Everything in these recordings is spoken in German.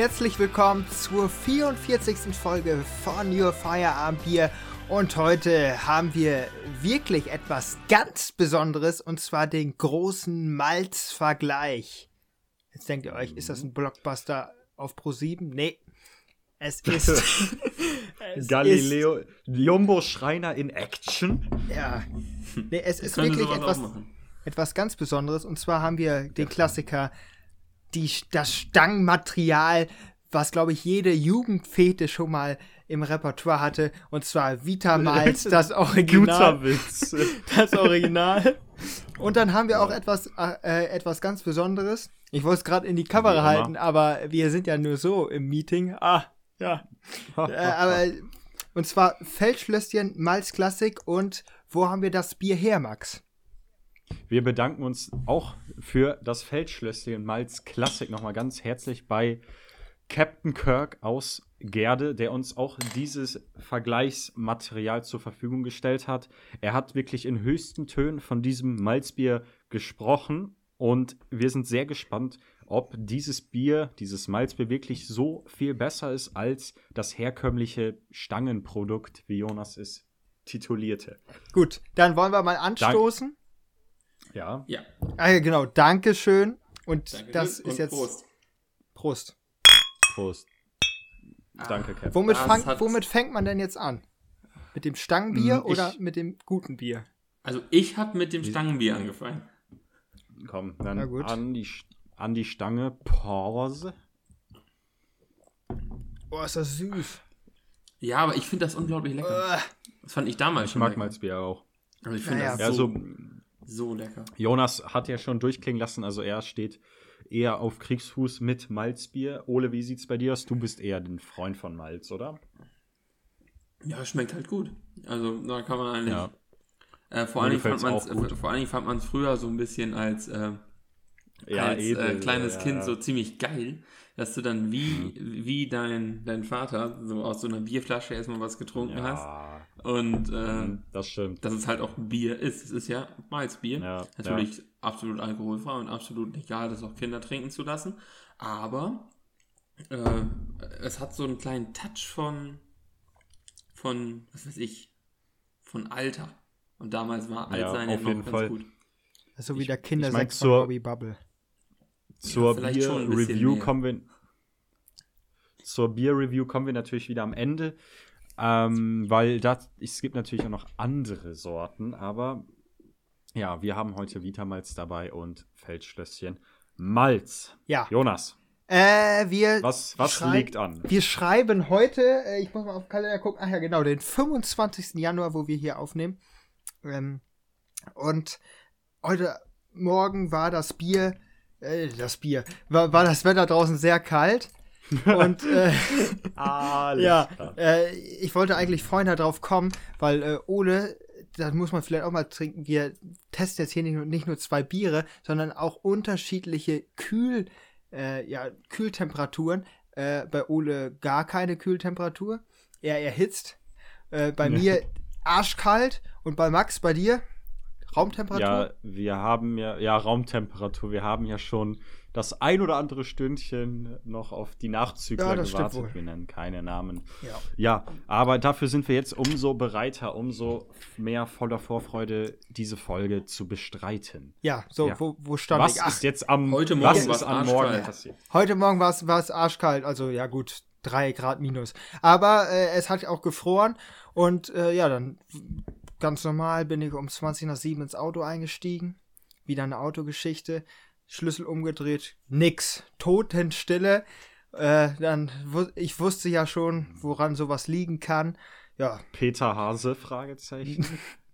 herzlich willkommen zur 44. Folge von Your Firearm Bier. Und heute haben wir wirklich etwas ganz Besonderes und zwar den großen Malzvergleich. Jetzt denkt ihr euch, ist das ein Blockbuster auf Pro 7? Nee. Es ist. es Galileo ist, Jumbo Schreiner in Action. Ja. Nee, es ist wirklich etwas, etwas ganz Besonderes. Und zwar haben wir den Klassiker, die, das Stangenmaterial, was glaube ich jede Jugendfete schon mal im Repertoire hatte. Und zwar Vitamalz, das Original. Guter Witz. Das Original. Und dann haben wir auch etwas, äh, etwas ganz Besonderes. Ich wollte es gerade in die Kamera halten, aber wir sind ja nur so im Meeting. Ah, ja. äh, aber, und zwar Feldschlösschen, Malz Klassik und wo haben wir das Bier her, Max? Wir bedanken uns auch für das Feldschlösschen Malz Klassik nochmal ganz herzlich bei Captain Kirk aus Gerde, der uns auch dieses Vergleichsmaterial zur Verfügung gestellt hat. Er hat wirklich in höchsten Tönen von diesem Malzbier gesprochen und wir sind sehr gespannt, ob dieses Bier, dieses Malzbier wirklich so viel besser ist als das herkömmliche Stangenprodukt, wie Jonas es titulierte. Gut, dann wollen wir mal anstoßen. Ja. Ja. Ah, genau, Dankeschön. Und Danke das ist und jetzt. Prost. Prost. Prost. Danke, Kevin. Womit, fang, womit fängt man denn jetzt an? Mit dem Stangenbier hm, oder mit dem guten Bier? Also ich habe mit dem Stangenbier angefangen. Komm, dann an die, an die Stange. Pause. Boah, ist das süß. Ja, aber ich finde das unglaublich lecker. Uh. Das fand ich damals ich schon. Ich mag Malzbier auch. Also ich finde naja, das so, so lecker. Jonas hat ja schon durchklingen lassen, also er steht eher auf Kriegsfuß mit Malzbier. Ole, wie sieht's bei dir aus? Du bist eher den Freund von Malz, oder? Ja, schmeckt halt gut. Also da kann man eigentlich. Ja. Äh, vor, allen fand äh, vor allen Dingen fand man es früher so ein bisschen als, äh, ja, als äh, edel, kleines ja, Kind so ziemlich geil, dass du dann wie, mhm. wie dein, dein Vater so aus so einer Bierflasche erstmal was getrunken hast. Und mhm, das stimmt. Dass es halt auch Bier ist. Es ist ja Malzbier. Natürlich absolut alkoholfrei und absolut legal, das auch Kinder trinken zu lassen. Aber äh, es hat so einen kleinen Touch von, von, was weiß ich, von Alter. Und damals war Altsein ja, ja, noch ganz Fall. gut. So wie der Kindersex ich mein, von Bobby Bubble. Zur ja, Bier-Review kommen wir. Zur Bier-Review kommen wir natürlich wieder am Ende. Ähm, weil das, es gibt natürlich auch noch andere Sorten, aber ja, wir haben heute Vitamalz dabei und Feldschlösschen Malz. Ja. Jonas. Äh, wir was was liegt an? Wir schreiben heute, äh, ich muss mal auf den Kalender gucken, ach ja, genau, den 25. Januar, wo wir hier aufnehmen. Ähm, und heute Morgen war das Bier, äh, das Bier, war, war das Wetter draußen sehr kalt. Und äh, ja, äh, ich wollte eigentlich vorhin darauf kommen, weil äh, Ole das muss man vielleicht auch mal trinken. Wir testen jetzt hier nicht nur, nicht nur zwei Biere, sondern auch unterschiedliche Kühl, äh, ja, Kühltemperaturen. Äh, bei Ole gar keine Kühltemperatur. Er erhitzt. Äh, bei ja. mir arschkalt. Und bei Max, bei dir? Raumtemperatur? Ja, wir haben ja, ja, Raumtemperatur. Wir haben ja schon das ein oder andere Stündchen noch auf die Nachzügler ja, gewartet. Wir nennen keine Namen. Ja. ja, aber dafür sind wir jetzt umso bereiter, umso mehr voller Vorfreude, diese Folge zu bestreiten. Ja, so, ja. Wo, wo stand was ich? Was ist jetzt am, heute Morgen was ist am Morgen passiert? Heute Morgen war es arschkalt, also ja gut, drei Grad minus. Aber äh, es hat auch gefroren und äh, ja, dann ganz normal bin ich um 20 nach 7 ins Auto eingestiegen. Wieder eine Autogeschichte. Schlüssel umgedreht, nix. Totenstille. Äh, dann, ich wusste ja schon, woran sowas liegen kann. Ja. Peter Hase, Fragezeichen.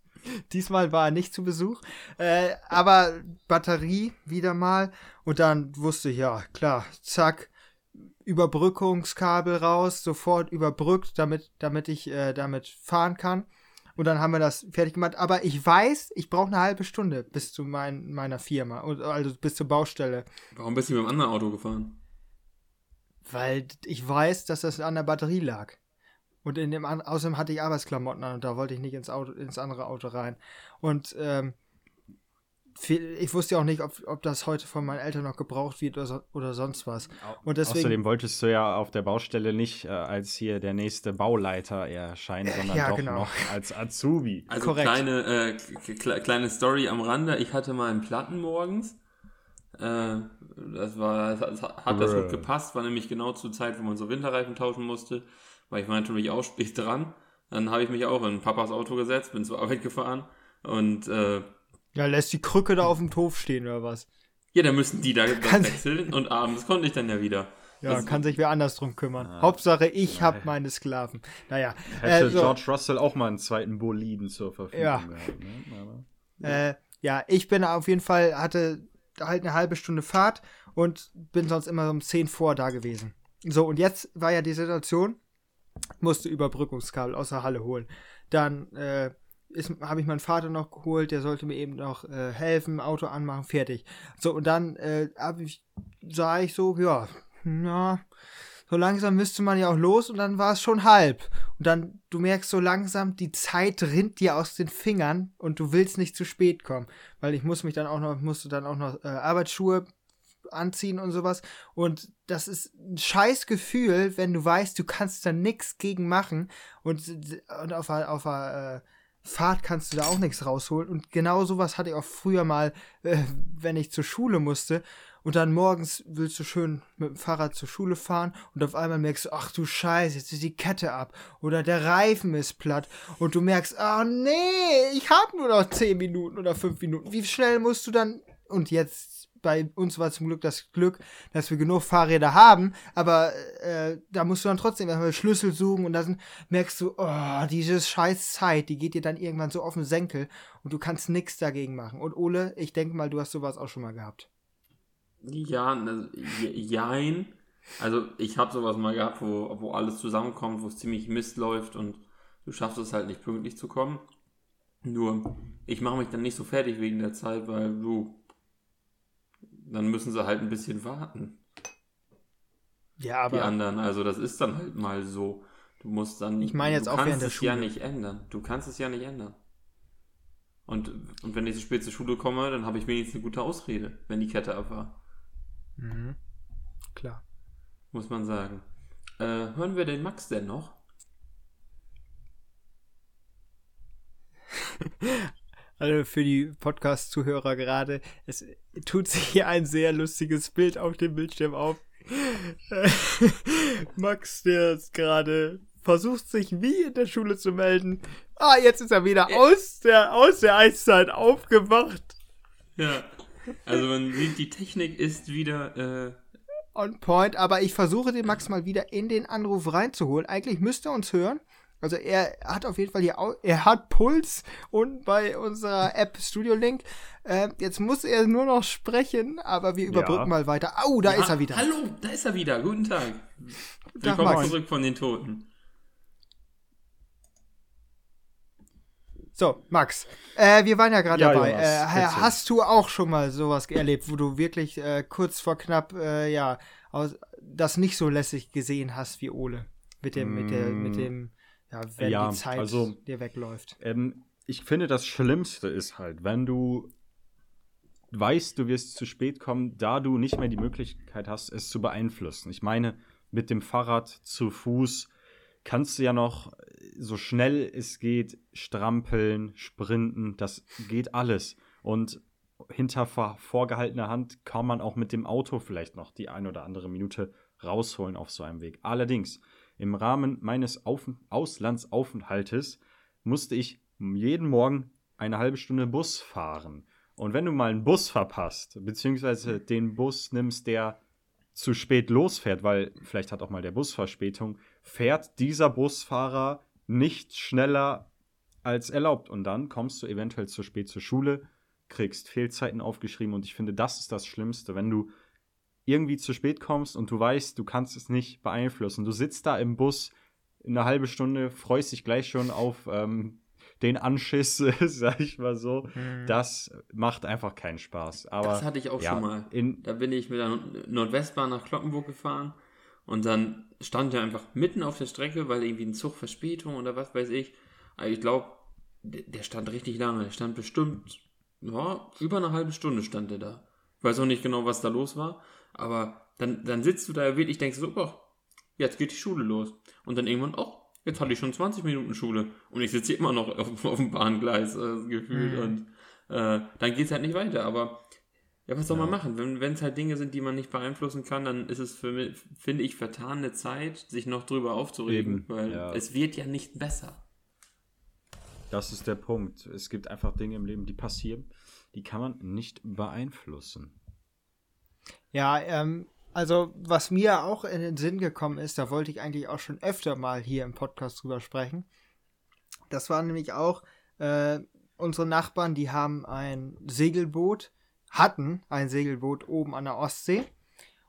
Diesmal war er nicht zu Besuch. Äh, aber Batterie wieder mal. Und dann wusste ich, ja, klar, zack, Überbrückungskabel raus, sofort überbrückt, damit, damit ich äh, damit fahren kann. Und dann haben wir das fertig gemacht. Aber ich weiß, ich brauche eine halbe Stunde bis zu mein, meiner Firma, also bis zur Baustelle. Warum bist du mit dem anderen Auto gefahren? Weil ich weiß, dass das an der Batterie lag. Und in dem außerdem hatte ich Arbeitsklamotten an und da wollte ich nicht ins Auto, ins andere Auto rein. Und ähm, ich wusste ja auch nicht, ob, ob das heute von meinen Eltern noch gebraucht wird oder, so, oder sonst was. Und deswegen, Außerdem wolltest du ja auf der Baustelle nicht äh, als hier der nächste Bauleiter erscheinen, sondern ja, doch genau. noch als Azubi. Also Korrekt. kleine, äh, kleine Story am Rande. Ich hatte mal einen Platten morgens. Äh, das war, das hat das gut gepasst, war nämlich genau zur Zeit, wo man so Winterreifen tauschen musste, weil ich war natürlich auch spät dran. Dann habe ich mich auch in Papas Auto gesetzt, bin zur Arbeit gefahren und äh, ja, lässt die Krücke da auf dem Hof stehen oder was? Ja, dann müssen die da wechseln und abends konnte ich dann ja wieder. Ja, das kann sich wer anders drum kümmern. Ah, Hauptsache, ich habe meine Sklaven. Naja. Hätte äh, so. George Russell auch mal einen zweiten Boliden zur Verfügung ja. gehabt. Ne? Ja. Äh, ja, ich bin auf jeden Fall, hatte halt eine halbe Stunde Fahrt und bin sonst immer um 10 vor da gewesen. So, und jetzt war ja die Situation, musste Überbrückungskabel aus der Halle holen. Dann äh, habe ich meinen Vater noch geholt, der sollte mir eben noch äh, helfen, Auto anmachen, fertig. So, und dann äh, ich, sah ich so, ja, na, so langsam müsste man ja auch los und dann war es schon halb. Und dann, du merkst so langsam, die Zeit rinnt dir aus den Fingern und du willst nicht zu spät kommen. Weil ich muss mich dann auch noch, musste dann auch noch äh, Arbeitsschuhe anziehen und sowas. Und das ist ein scheiß Gefühl, wenn du weißt, du kannst da nichts gegen machen und, und auf, auf, auf äh, Fahrt kannst du da auch nichts rausholen. Und genau sowas hatte ich auch früher mal, äh, wenn ich zur Schule musste. Und dann morgens willst du schön mit dem Fahrrad zur Schule fahren und auf einmal merkst du, ach du Scheiße, jetzt ist die Kette ab oder der Reifen ist platt und du merkst, oh, nee, ich habe nur noch 10 Minuten oder 5 Minuten. Wie schnell musst du dann und jetzt bei uns war zum Glück das Glück, dass wir genug Fahrräder haben, aber äh, da musst du dann trotzdem erstmal Schlüssel suchen und dann merkst du, oh, diese scheiß Zeit, die geht dir dann irgendwann so auf den Senkel und du kannst nichts dagegen machen. Und Ole, ich denke mal, du hast sowas auch schon mal gehabt. Ja, ne, jein. Also ich habe sowas mal gehabt, wo, wo alles zusammenkommt, wo es ziemlich Mist läuft und du schaffst es halt nicht pünktlich zu kommen. Nur, ich mache mich dann nicht so fertig wegen der Zeit, weil du, dann müssen sie halt ein bisschen warten. Ja, aber. Die anderen, also das ist dann halt mal so. Du musst dann. Ich meine jetzt auch während der Schule. Du kannst es ja nicht ändern. Du kannst es ja nicht ändern. Und, und wenn ich so spät zur Schule komme, dann habe ich wenigstens eine gute Ausrede, wenn die Kette ab war. Mhm. Klar. Muss man sagen. Äh, hören wir den Max denn noch? also für die Podcast-Zuhörer gerade, es tut sich hier ein sehr lustiges Bild auf dem Bildschirm auf. Max, der ist gerade versucht sich wie in der Schule zu melden. Ah, jetzt ist er wieder aus der, aus der Eiszeit aufgewacht. Ja. Also man sieht, die Technik ist wieder äh on point, aber ich versuche den Max mal wieder in den Anruf reinzuholen. Eigentlich müsste er uns hören. Also er hat auf jeden Fall hier, er hat Puls und bei unserer App Studio Link. Äh, jetzt muss er nur noch sprechen, aber wir überbrücken ja. mal weiter. Au, oh, da ja, ist er wieder. Hallo, da ist er wieder. Guten Tag. Willkommen Tag, zurück von den Toten. So, Max, äh, wir waren ja gerade ja, dabei. Jonas, äh, hast du auch schon mal sowas erlebt, wo du wirklich äh, kurz vor knapp, äh, ja, aus, das nicht so lässig gesehen hast wie Ole? Mit dem, mm. mit der, mit mm. dem ja, wenn ja, die Zeit also, dir wegläuft. Ähm, ich finde, das Schlimmste ist halt, wenn du weißt, du wirst zu spät kommen, da du nicht mehr die Möglichkeit hast, es zu beeinflussen. Ich meine, mit dem Fahrrad zu Fuß kannst du ja noch so schnell es geht strampeln, sprinten, das geht alles. Und hinter vorgehaltener Hand kann man auch mit dem Auto vielleicht noch die ein oder andere Minute rausholen auf so einem Weg. Allerdings, im Rahmen meines Auf Auslandsaufenthaltes musste ich jeden Morgen eine halbe Stunde Bus fahren. Und wenn du mal einen Bus verpasst, beziehungsweise den Bus nimmst, der zu spät losfährt, weil vielleicht hat auch mal der Bus Verspätung, fährt dieser Busfahrer nicht schneller als erlaubt. Und dann kommst du eventuell zu spät zur Schule, kriegst Fehlzeiten aufgeschrieben. Und ich finde, das ist das Schlimmste, wenn du irgendwie zu spät kommst und du weißt, du kannst es nicht beeinflussen. Du sitzt da im Bus in einer halben Stunde, freust dich gleich schon auf ähm, den Anschiss, sag ich mal so. Mhm. Das macht einfach keinen Spaß. Aber, das hatte ich auch ja, schon mal. da bin ich mit der Nordwestbahn nach Kloppenburg gefahren und dann stand er einfach mitten auf der Strecke, weil irgendwie ein Zug Verspätung oder was weiß ich. Aber ich glaube, der stand richtig lange. Der stand bestimmt ja, über eine halbe Stunde stand er da. Ich weiß auch nicht genau, was da los war, aber dann, dann sitzt du da wirklich, denkst so, oh, jetzt geht die Schule los. Und dann irgendwann, oh, jetzt hatte ich schon 20 Minuten Schule und ich sitze immer noch auf, auf dem Bahngleis äh, gefühlt mhm. und äh, dann geht es halt nicht weiter. Aber ja, was soll ja. man machen? Wenn es halt Dinge sind, die man nicht beeinflussen kann, dann ist es für mich, finde ich, vertane Zeit, sich noch drüber aufzuregen, Eben. weil ja. es wird ja nicht besser. Das ist der Punkt. Es gibt einfach Dinge im Leben, die passieren, die kann man nicht beeinflussen. Ja, ähm, also was mir auch in den Sinn gekommen ist, da wollte ich eigentlich auch schon öfter mal hier im Podcast drüber sprechen. Das war nämlich auch äh, unsere Nachbarn, die haben ein Segelboot, hatten ein Segelboot oben an der Ostsee.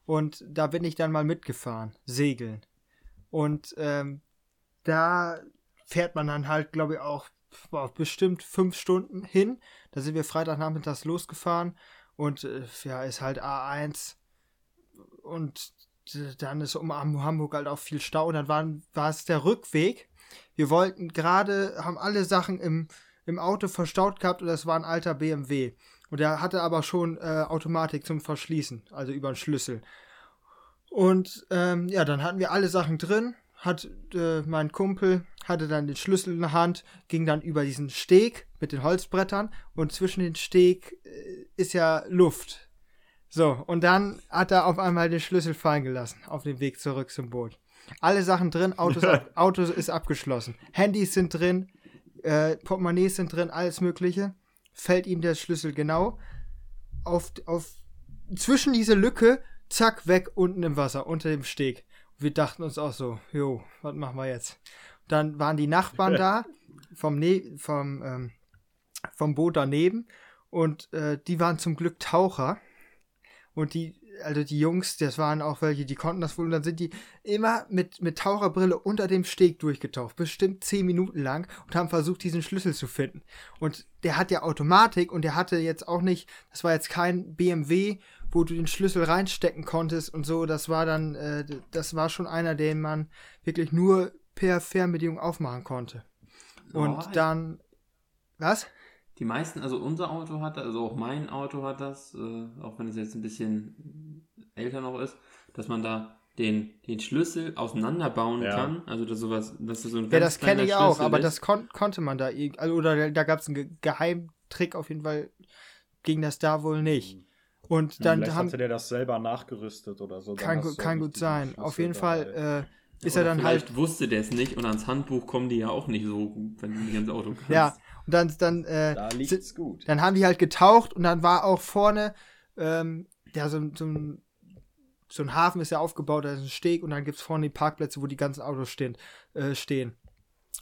Und da bin ich dann mal mitgefahren, segeln. Und ähm, da fährt man dann halt, glaube ich, auch boah, bestimmt fünf Stunden hin. Da sind wir Freitagnachmittags losgefahren und äh, ja, ist halt A1 und dann ist um Hamburg halt auch viel Stau und dann waren, war es der Rückweg. Wir wollten gerade, haben alle Sachen im, im Auto verstaut gehabt und das war ein alter BMW. Und der hatte aber schon äh, Automatik zum Verschließen, also über den Schlüssel. Und ähm, ja, dann hatten wir alle Sachen drin hat äh, mein Kumpel hatte dann den Schlüssel in der Hand, ging dann über diesen Steg mit den Holzbrettern und zwischen den Steg äh, ist ja Luft. So, und dann hat er auf einmal den Schlüssel fallen gelassen auf dem Weg zurück zum Boot. Alle Sachen drin, Autos, ab, Auto ist abgeschlossen. Handys sind drin, äh, Portemonnaies sind drin, alles Mögliche. Fällt ihm der Schlüssel genau auf, auf zwischen diese Lücke, zack, weg unten im Wasser, unter dem Steg wir dachten uns auch so, jo, was machen wir jetzt? Dann waren die Nachbarn da vom, ne vom, ähm, vom Boot daneben und äh, die waren zum Glück Taucher. Und die, also die Jungs, das waren auch welche, die konnten das wohl, und dann sind die immer mit, mit Taucherbrille unter dem Steg durchgetaucht, bestimmt zehn Minuten lang und haben versucht, diesen Schlüssel zu finden. Und der hat ja Automatik und der hatte jetzt auch nicht, das war jetzt kein BMW wo du den Schlüssel reinstecken konntest und so. Das war dann, äh, das war schon einer, den man wirklich nur per Fernbedienung aufmachen konnte. Und oh, dann, was? Die meisten, also unser Auto hat das, also auch mein Auto hat das, äh, auch wenn es jetzt ein bisschen älter noch ist, dass man da den, den Schlüssel auseinanderbauen ja. kann. Also das sowas, das ist so ein Ja, das kenne ich auch, aber ist. das kon konnte man da, also, oder da gab es einen Ge Geheimtrick auf jeden Fall, ging das da wohl nicht. Und dann Vielleicht haben, hatte der das selber nachgerüstet oder so. Kann, kann gut sein. Auf jeden Fall äh, ist er dann halt. wusste der es nicht und ans Handbuch kommen die ja auch nicht so gut, wenn du nicht ins Auto kannst. Ja, und dann, dann, äh, da liegt's gut. dann haben die halt getaucht und dann war auch vorne, ähm, ja, so, so ein so ein Hafen ist ja aufgebaut, da ist ein Steg und dann gibt es vorne die Parkplätze, wo die ganzen Autos stehen. Äh, stehen.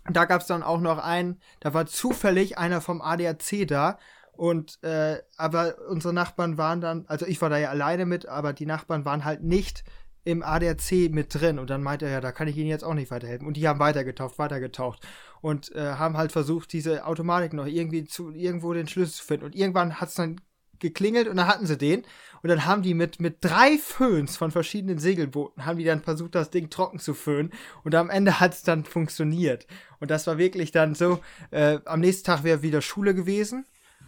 Und da gab es dann auch noch einen, da war zufällig einer vom ADAC da und äh, aber unsere Nachbarn waren dann, also ich war da ja alleine mit, aber die Nachbarn waren halt nicht im ADAC mit drin. Und dann meinte er, ja, da kann ich Ihnen jetzt auch nicht weiterhelfen. Und die haben weitergetaucht, weitergetaucht. Und äh, haben halt versucht, diese Automatik noch irgendwie zu, irgendwo den Schlüssel zu finden. Und irgendwann hat es dann geklingelt und dann hatten sie den. Und dann haben die mit, mit drei Föhns von verschiedenen Segelbooten, haben die dann versucht, das Ding trocken zu föhnen. Und am Ende hat es dann funktioniert. Und das war wirklich dann so, äh, am nächsten Tag wäre wieder Schule gewesen.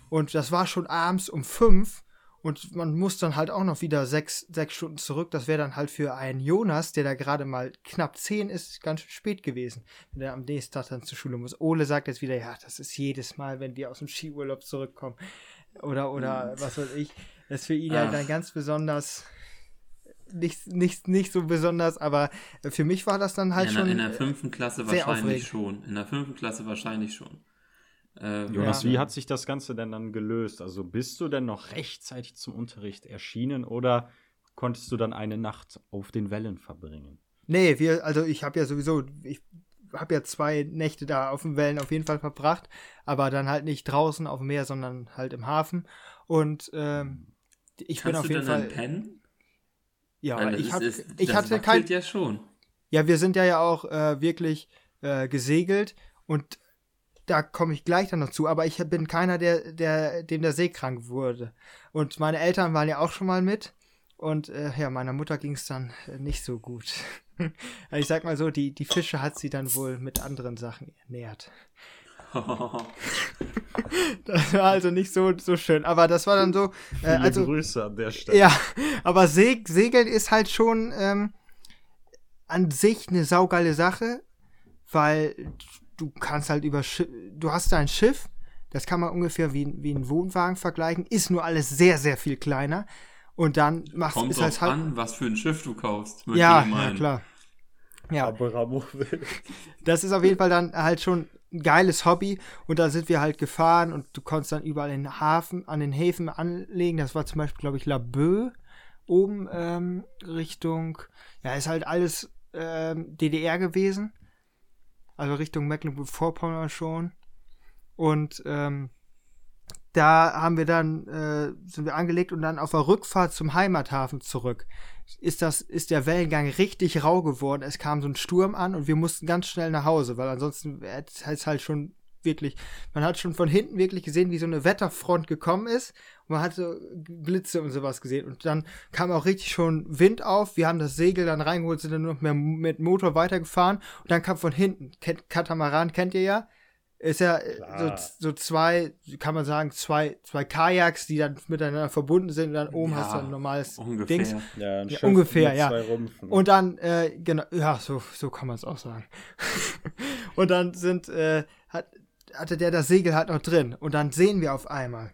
Und das war schon abends um fünf. Und man muss dann halt auch noch wieder sechs, sechs Stunden zurück. Das wäre dann halt für einen Jonas, der da gerade mal knapp zehn ist, ganz schön spät gewesen, wenn er am nächsten Tag dann zur Schule muss. Ole sagt jetzt wieder, ja, das ist jedes Mal, wenn wir aus dem Skiurlaub zurückkommen. Oder, oder mhm. was weiß ich. Das ist für ihn Ach. ja dann ganz besonders nicht, nicht, nicht so besonders, aber für mich war das dann halt in schon. in der fünften Klasse wahrscheinlich aufregend. schon. In der fünften Klasse wahrscheinlich schon. Äh, Jonas, ja. wie hat sich das Ganze denn dann gelöst? Also bist du denn noch rechtzeitig zum Unterricht erschienen oder konntest du dann eine Nacht auf den Wellen verbringen? Nee, wir, also ich habe ja sowieso, ich habe ja zwei Nächte da auf den Wellen auf jeden Fall verbracht, aber dann halt nicht draußen auf dem Meer, sondern halt im Hafen. Und ähm, ich Kannst bin auf jeden Fall. Pennen? Ja, Nein, ich, hab, ist, ich hatte kein. ja schon. Ja, wir sind ja ja auch äh, wirklich äh, gesegelt und da komme ich gleich dann noch zu, aber ich bin keiner, der, der, dem der See krank wurde. Und meine Eltern waren ja auch schon mal mit. Und äh, ja, meiner Mutter ging es dann äh, nicht so gut. ich sag mal so, die, die Fische hat sie dann wohl mit anderen Sachen ernährt. das war also nicht so, so schön. Aber das war dann so. Äh, also, Grüße an der Stelle. Ja, aber Se Segeln ist halt schon ähm, an sich eine saugeile Sache, weil du kannst halt über Schiff, du hast da ein Schiff, das kann man ungefähr wie, wie ein Wohnwagen vergleichen, ist nur alles sehr, sehr viel kleiner. Und dann machst du es halt halt. an, was für ein Schiff du kaufst. Ja, ja, klar. Ja. Das ist auf jeden Fall dann halt schon ein geiles Hobby. Und da sind wir halt gefahren und du konntest dann überall den Hafen, an den Häfen anlegen. Das war zum Beispiel, glaube ich, Laboe oben ähm, Richtung, ja, ist halt alles ähm, DDR gewesen. Also Richtung Mecklenburg-Vorpommern schon. Und ähm, da haben wir dann, äh, sind wir angelegt und dann auf der Rückfahrt zum Heimathafen zurück. Ist das, ist der Wellengang richtig rau geworden. Es kam so ein Sturm an und wir mussten ganz schnell nach Hause, weil ansonsten hätte es halt schon wirklich, man hat schon von hinten wirklich gesehen, wie so eine Wetterfront gekommen ist. Und man hatte Blitze und sowas gesehen. Und dann kam auch richtig schon Wind auf. Wir haben das Segel dann reingeholt, sind dann noch mehr mit Motor weitergefahren. Und dann kam von hinten, Katamaran kennt ihr ja, ist ja so, so, zwei, kann man sagen, zwei, zwei Kajaks, die dann miteinander verbunden sind und dann oben ja, hast du ein normales ungefähr. Dings. Ja, ja ungefähr, ja. Und dann, äh, genau, ja, so, so kann man es auch sagen. und dann sind, äh, hat, hatte der das Segel halt noch drin und dann sehen wir auf einmal,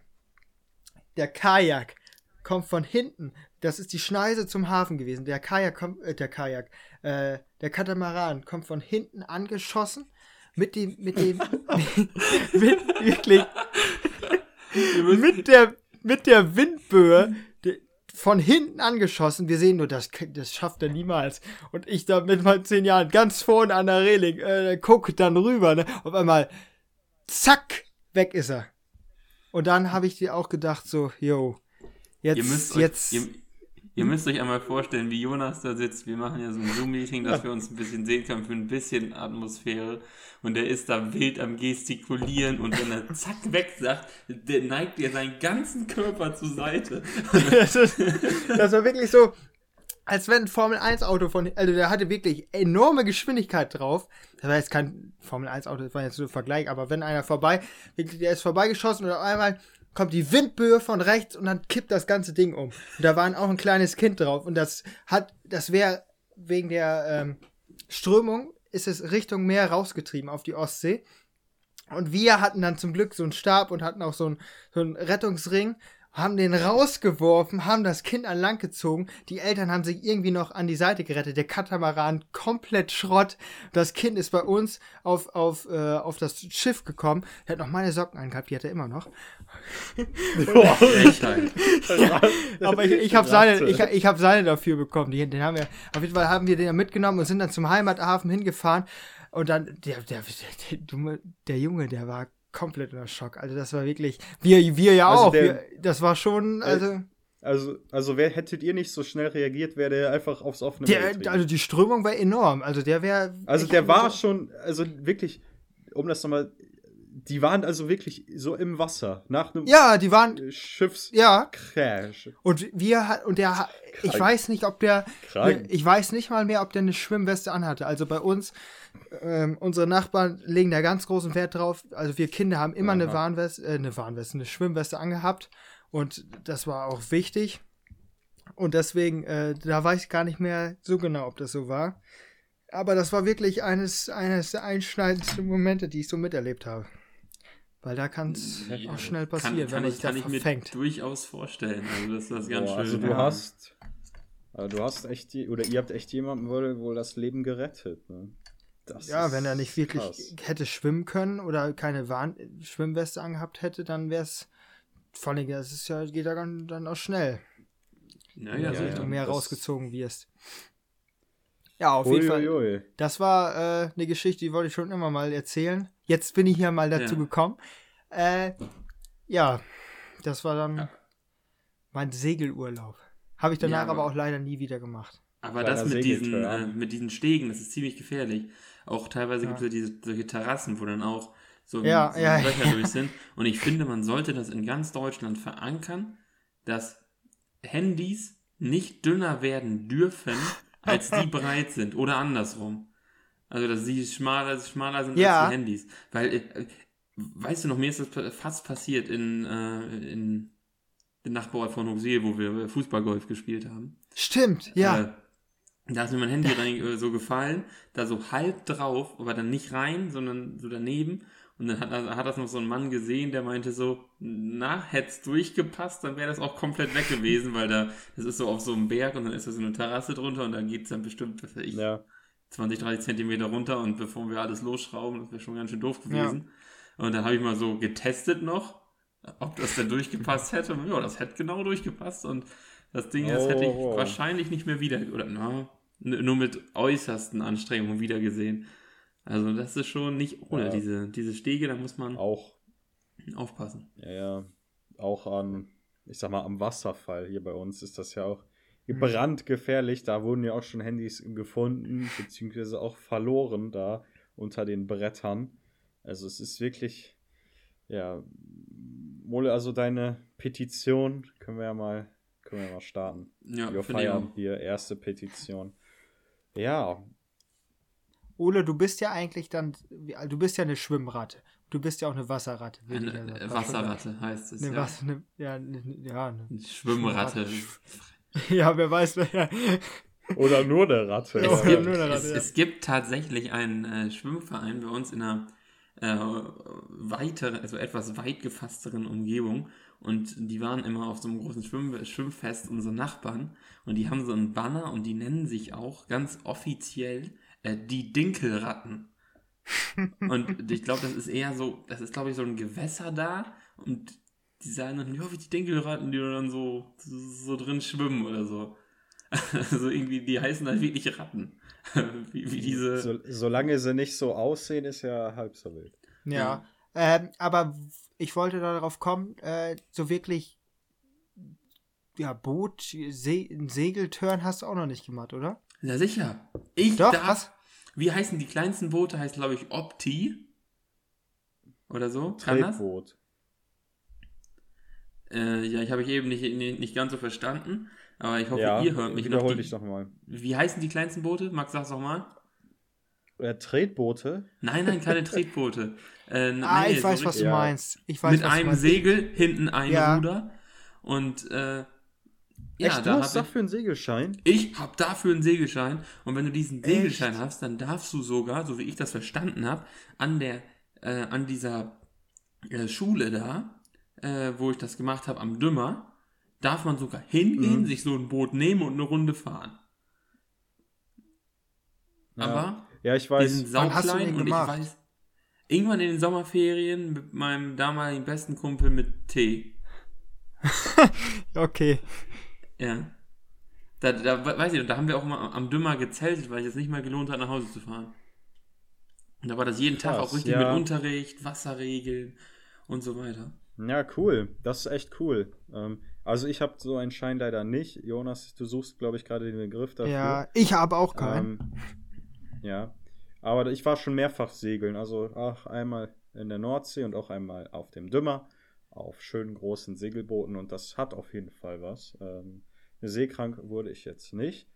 der Kajak kommt von hinten. Das ist die Schneise zum Hafen gewesen. Der Kajak kommt, äh, der Kajak, äh, der Katamaran kommt von hinten angeschossen mit dem, mit dem, mit, wirklich, mit der, mit der Windböe von hinten angeschossen. Wir sehen nur, das, das schafft er niemals. Und ich da mit meinen zehn Jahren ganz vorne an der Reling, äh, guck dann rüber, ne? Auf einmal, zack, weg ist er. Und dann habe ich dir auch gedacht, so, yo, jetzt, jetzt. Euch, ihr, Ihr müsst euch einmal vorstellen, wie Jonas da sitzt. Wir machen ja so ein Zoom-Meeting, dass wir uns ein bisschen sehen können für ein bisschen Atmosphäre. Und er ist da wild am Gestikulieren und wenn er zack weg sagt, der neigt er seinen ganzen Körper zur Seite. das, ist, das war wirklich so, als wenn ein Formel-1-Auto von, also der hatte wirklich enorme Geschwindigkeit drauf. Das war jetzt kein Formel-1-Auto, das war jetzt so ein Vergleich, aber wenn einer vorbei, wirklich, der ist vorbeigeschossen und auf einmal kommt die Windböe von rechts und dann kippt das ganze Ding um. Und da war auch ein kleines Kind drauf und das hat, das wäre wegen der ähm, Strömung ist es Richtung Meer rausgetrieben auf die Ostsee. Und wir hatten dann zum Glück so einen Stab und hatten auch so einen, so einen Rettungsring haben den rausgeworfen, haben das Kind an Land gezogen. Die Eltern haben sich irgendwie noch an die Seite gerettet. Der Katamaran komplett Schrott. Das Kind ist bei uns auf, auf, äh, auf das Schiff gekommen. Er hat noch meine Socken angehabt, die hat er immer noch. Boah, ja, aber ich, ich habe seine, ich, ich hab seine dafür bekommen. Die, den haben wir, auf jeden Fall haben wir den mitgenommen und sind dann zum Heimathafen hingefahren. Und dann, der, der, der, der, der Junge, der war komplett unter Schock. Also das war wirklich, wir, wir ja also auch. Der, wir, das war schon, äh, also. Also, also wer hättet ihr nicht so schnell reagiert, wäre der einfach aufs offene der, Also die Strömung war enorm. Also der wäre. Also der war schon, also wirklich, um das nochmal. Die waren also wirklich so im Wasser nach einem ja, die waren Schiffs ja Crash. Und wir und der Krank. ich weiß nicht, ob der Krank. ich weiß nicht mal mehr, ob der eine Schwimmweste anhatte. Also bei uns ähm, unsere Nachbarn legen da ganz großen Wert drauf. Also wir Kinder haben immer Aha. eine Warnweste, äh, eine Warnweste, eine Schwimmweste angehabt. Und das war auch wichtig. Und deswegen, äh, da weiß ich gar nicht mehr so genau, ob das so war. Aber das war wirklich eines, eines der einschneidendsten Momente, die ich so miterlebt habe. Weil da kann es ja, auch schnell passieren, kann, kann wenn ich, kann ich verfängt. mir durchaus vorstellen. Also das ist das ganz Boah, also schön. Also du ja. hast, also du hast echt, oder ihr habt echt jemandem wohl, wohl das Leben gerettet. Ne? Das ja, wenn er nicht wirklich krass. hätte schwimmen können oder keine Warn Schwimmweste angehabt hätte, dann wäre es vor allem, das ist ja, geht ja dann, dann auch schnell. Naja, ja, also Richtung mehr rausgezogen wirst. Ja, auf ui, jeden Fall. Ui, ui. Das war äh, eine Geschichte, die wollte ich schon immer mal erzählen. Jetzt bin ich hier mal dazu ja. gekommen. Äh, ja, das war dann ja. mein Segelurlaub. Habe ich danach aber, aber, auch leider nie wieder gemacht. Aber das mit diesen, äh, mit diesen Stegen, das ist ziemlich gefährlich. Auch teilweise ja. gibt es ja diese, solche Terrassen, wo dann auch so, ja, so ja, Löcher durch sind. Und ich finde, man sollte das in ganz Deutschland verankern, dass Handys nicht dünner werden dürfen, als die breit sind. Oder andersrum. Also, dass sie schmaler, schmaler sind ja. als die Handys. Weil äh, weißt du noch, mir ist das fast passiert in, äh, in den Nachbarort von Hochsee, wo wir Fußballgolf gespielt haben. Stimmt, ja. Äh, da ist mir mein Handy rein, äh, so gefallen, da so halb drauf, aber dann nicht rein, sondern so daneben. Und dann hat, hat das noch so ein Mann gesehen, der meinte so, na, hätte es durchgepasst, dann wäre das auch komplett weg gewesen, weil da, das ist so auf so einem Berg und dann ist da so eine Terrasse drunter und dann geht es dann bestimmt, was weiß ich, ja. 20, 30 Zentimeter runter und bevor wir alles losschrauben, das wäre schon ganz schön doof gewesen. Ja. Und dann habe ich mal so getestet noch, ob das denn durchgepasst hätte. Ja, das hätte genau durchgepasst und das Ding, das hätte ich oh. wahrscheinlich nicht mehr wieder, oder na, nur mit äußersten Anstrengungen wieder gesehen. Also das ist schon nicht ohne ja. diese, diese Stege, da muss man auch aufpassen. Ja, ja. Auch an, ich sag mal, am Wasserfall hier bei uns ist das ja auch. Brandgefährlich. Da wurden ja auch schon Handys gefunden, beziehungsweise auch verloren da unter den Brettern. Also es ist wirklich, ja, Mole, also deine Petition können wir ja mal, können wir mal starten. Ja, wir feiern hier erste Petition. Ja. Ole, du bist ja eigentlich dann, du bist ja eine Schwimmratte. Du bist ja auch eine Wasserratte. Eine ja Wasserratte heißt es. Eine ja. Was, eine, ja, eine, ja, eine Schwimmratte. ja, wer weiß, wer. Oder nur der Ratte. Es, gibt, Ratte, es, ja. es gibt tatsächlich einen äh, Schwimmverein bei uns in einer äh, weiter, also etwas weit gefassteren Umgebung. Und die waren immer auf so einem großen Schwimm Schwimmfest, unsere Nachbarn. Und die haben so einen Banner und die nennen sich auch ganz offiziell äh, die Dinkelratten. und ich glaube, das ist eher so, das ist glaube ich so ein Gewässer da und die sagen dann, ja, wie die Dinkelratten, die dann so, so, drin schwimmen oder so. also irgendwie, die heißen halt wirklich Ratten. wie, wie diese. So, solange sie nicht so aussehen, ist ja halb so wild. Ja, ja. Ähm, aber ich wollte darauf kommen, äh, so wirklich, ja, Boot, Se Segeltörn hast du auch noch nicht gemacht, oder? Ja, sicher. Ich Doch, darf, was? Wie heißen die kleinsten Boote? Heißt, glaube ich, Opti. Oder so? Tretboot. Äh, ja, ich habe ich eben nicht, nicht ganz so verstanden. Aber ich hoffe, ja, ihr hört mich noch. Die, dich noch mal. Wie heißen die kleinsten Boote? Max, sag's doch mal. Äh, Tretboote? Nein, nein, keine Tretboote. Äh, ah, nee, ich weiß, so was du meinst. Ich weiß, mit einem Segel, hinten ein ja. Ruder. Und äh, ja, Echt, da du hast dafür einen Segelschein? Ich habe dafür einen Segelschein. Und wenn du diesen Echt? Segelschein hast, dann darfst du sogar, so wie ich das verstanden habe, an der, äh, an dieser äh, Schule da, äh, wo ich das gemacht habe, am Dümmer, darf man sogar hingehen, mhm. sich so ein Boot nehmen und eine Runde fahren. Ja. Aber ja, ich weiß. die sind sauklein und gemacht? ich weiß, irgendwann in den Sommerferien mit meinem damaligen besten Kumpel mit T. okay. Ja. Da, da, weiß ich, da haben wir auch mal am Dümmer gezeltet, weil es jetzt nicht mal gelohnt hat, nach Hause zu fahren. Und da war das jeden Krass, Tag auch richtig ja. mit Unterricht, Wasserregeln und so weiter. Ja, cool. Das ist echt cool. Ähm, also ich habe so einen Schein leider nicht. Jonas, du suchst, glaube ich, gerade den Begriff dafür. Ja, ich habe auch keinen. Ähm, ja. Aber ich war schon mehrfach segeln. Also auch einmal in der Nordsee und auch einmal auf dem Dümmer auf schönen großen Segelbooten und das hat auf jeden Fall was. Ähm, seekrank wurde ich jetzt nicht,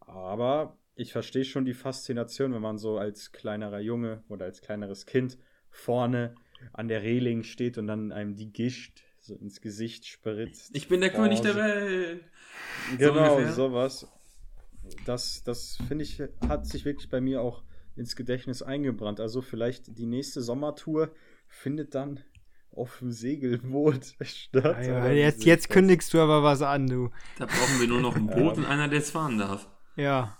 aber ich verstehe schon die Faszination, wenn man so als kleinerer Junge oder als kleineres Kind vorne an der Reling steht und dann einem die Gischt so ins Gesicht spritzt. Ich bin der oh, König der Welt. Genau, so sowas. Das, das finde ich, hat sich wirklich bei mir auch ins Gedächtnis eingebrannt. Also vielleicht die nächste Sommertour findet dann auf dem Segelboot statt. Ja, ja, jetzt, jetzt kündigst du aber was an, du. Da brauchen wir nur noch ein Boot und einer, der es fahren darf. Ja.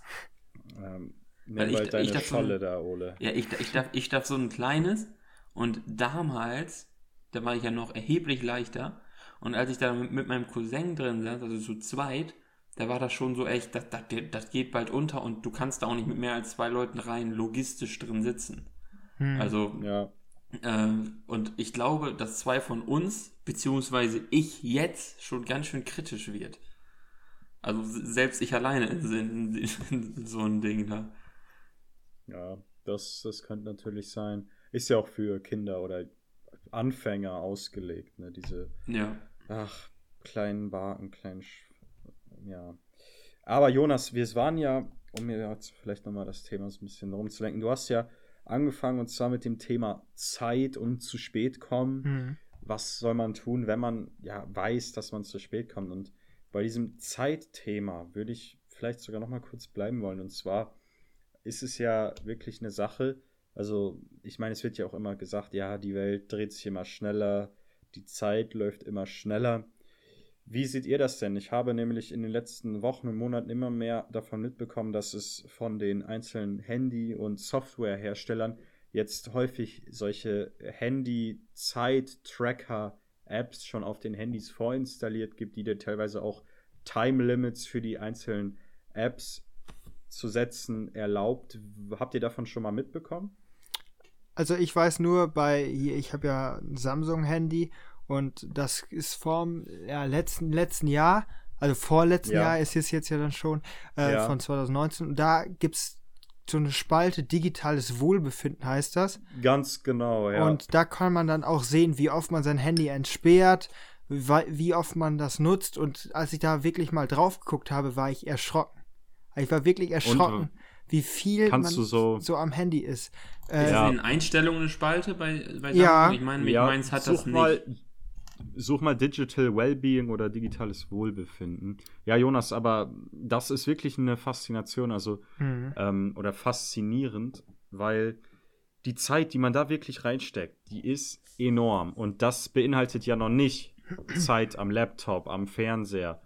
Ähm, nimm mal deine ich Scholle so, da, Ole. Ja, ich, ich, darf, ich darf so ein kleines und damals, da war ich ja noch erheblich leichter und als ich da mit, meinem Cousin drin saß, also zu zweit, da war das schon so echt, das, das, das geht bald unter und du kannst da auch nicht mit mehr als zwei Leuten rein logistisch drin sitzen. Hm. Also ja. Ähm, und ich glaube, dass zwei von uns, beziehungsweise ich jetzt schon ganz schön kritisch wird. Also selbst ich alleine in, in, in so ein Ding da. Ja, das, das könnte natürlich sein. Ist ja auch für Kinder oder Anfänger ausgelegt, ne? Diese ja. ach, kleinen Barken, kleinen Sch ja. Aber Jonas, wir waren ja, um mir jetzt vielleicht nochmal das Thema so ein bisschen rumzulenken, du hast ja angefangen und zwar mit dem Thema Zeit und zu spät kommen. Mhm. Was soll man tun, wenn man ja weiß, dass man zu spät kommt? Und bei diesem Zeitthema würde ich vielleicht sogar noch mal kurz bleiben wollen. Und zwar ist es ja wirklich eine Sache. Also, ich meine, es wird ja auch immer gesagt, ja, die Welt dreht sich immer schneller, die Zeit läuft immer schneller. Wie seht ihr das denn? Ich habe nämlich in den letzten Wochen und Monaten immer mehr davon mitbekommen, dass es von den einzelnen Handy- und Softwareherstellern jetzt häufig solche Handy-Zeit-Tracker-Apps schon auf den Handys vorinstalliert gibt, die dir teilweise auch Time-Limits für die einzelnen Apps zu setzen erlaubt. Habt ihr davon schon mal mitbekommen? Also ich weiß nur bei, ich habe ja ein Samsung-Handy und das ist vom ja, letzten, letzten Jahr, also vorletzten ja. Jahr ist es jetzt ja dann schon, äh, ja. von 2019. Und da gibt es so eine Spalte digitales Wohlbefinden heißt das. Ganz genau, ja. Und da kann man dann auch sehen, wie oft man sein Handy entsperrt, wie oft man das nutzt. Und als ich da wirklich mal drauf geguckt habe, war ich erschrocken. Ich war wirklich erschrocken. Und, wie viel man so, so, am Handy ist. Äh, ja. in Einstellungen eine Spalte bei, bei ja. Ich meine, ja, meins hat das nicht. Mal, such mal Digital Wellbeing oder digitales Wohlbefinden. Ja, Jonas, aber das ist wirklich eine Faszination, also mhm. ähm, oder faszinierend, weil die Zeit, die man da wirklich reinsteckt, die ist enorm. Und das beinhaltet ja noch nicht Zeit am Laptop, am Fernseher.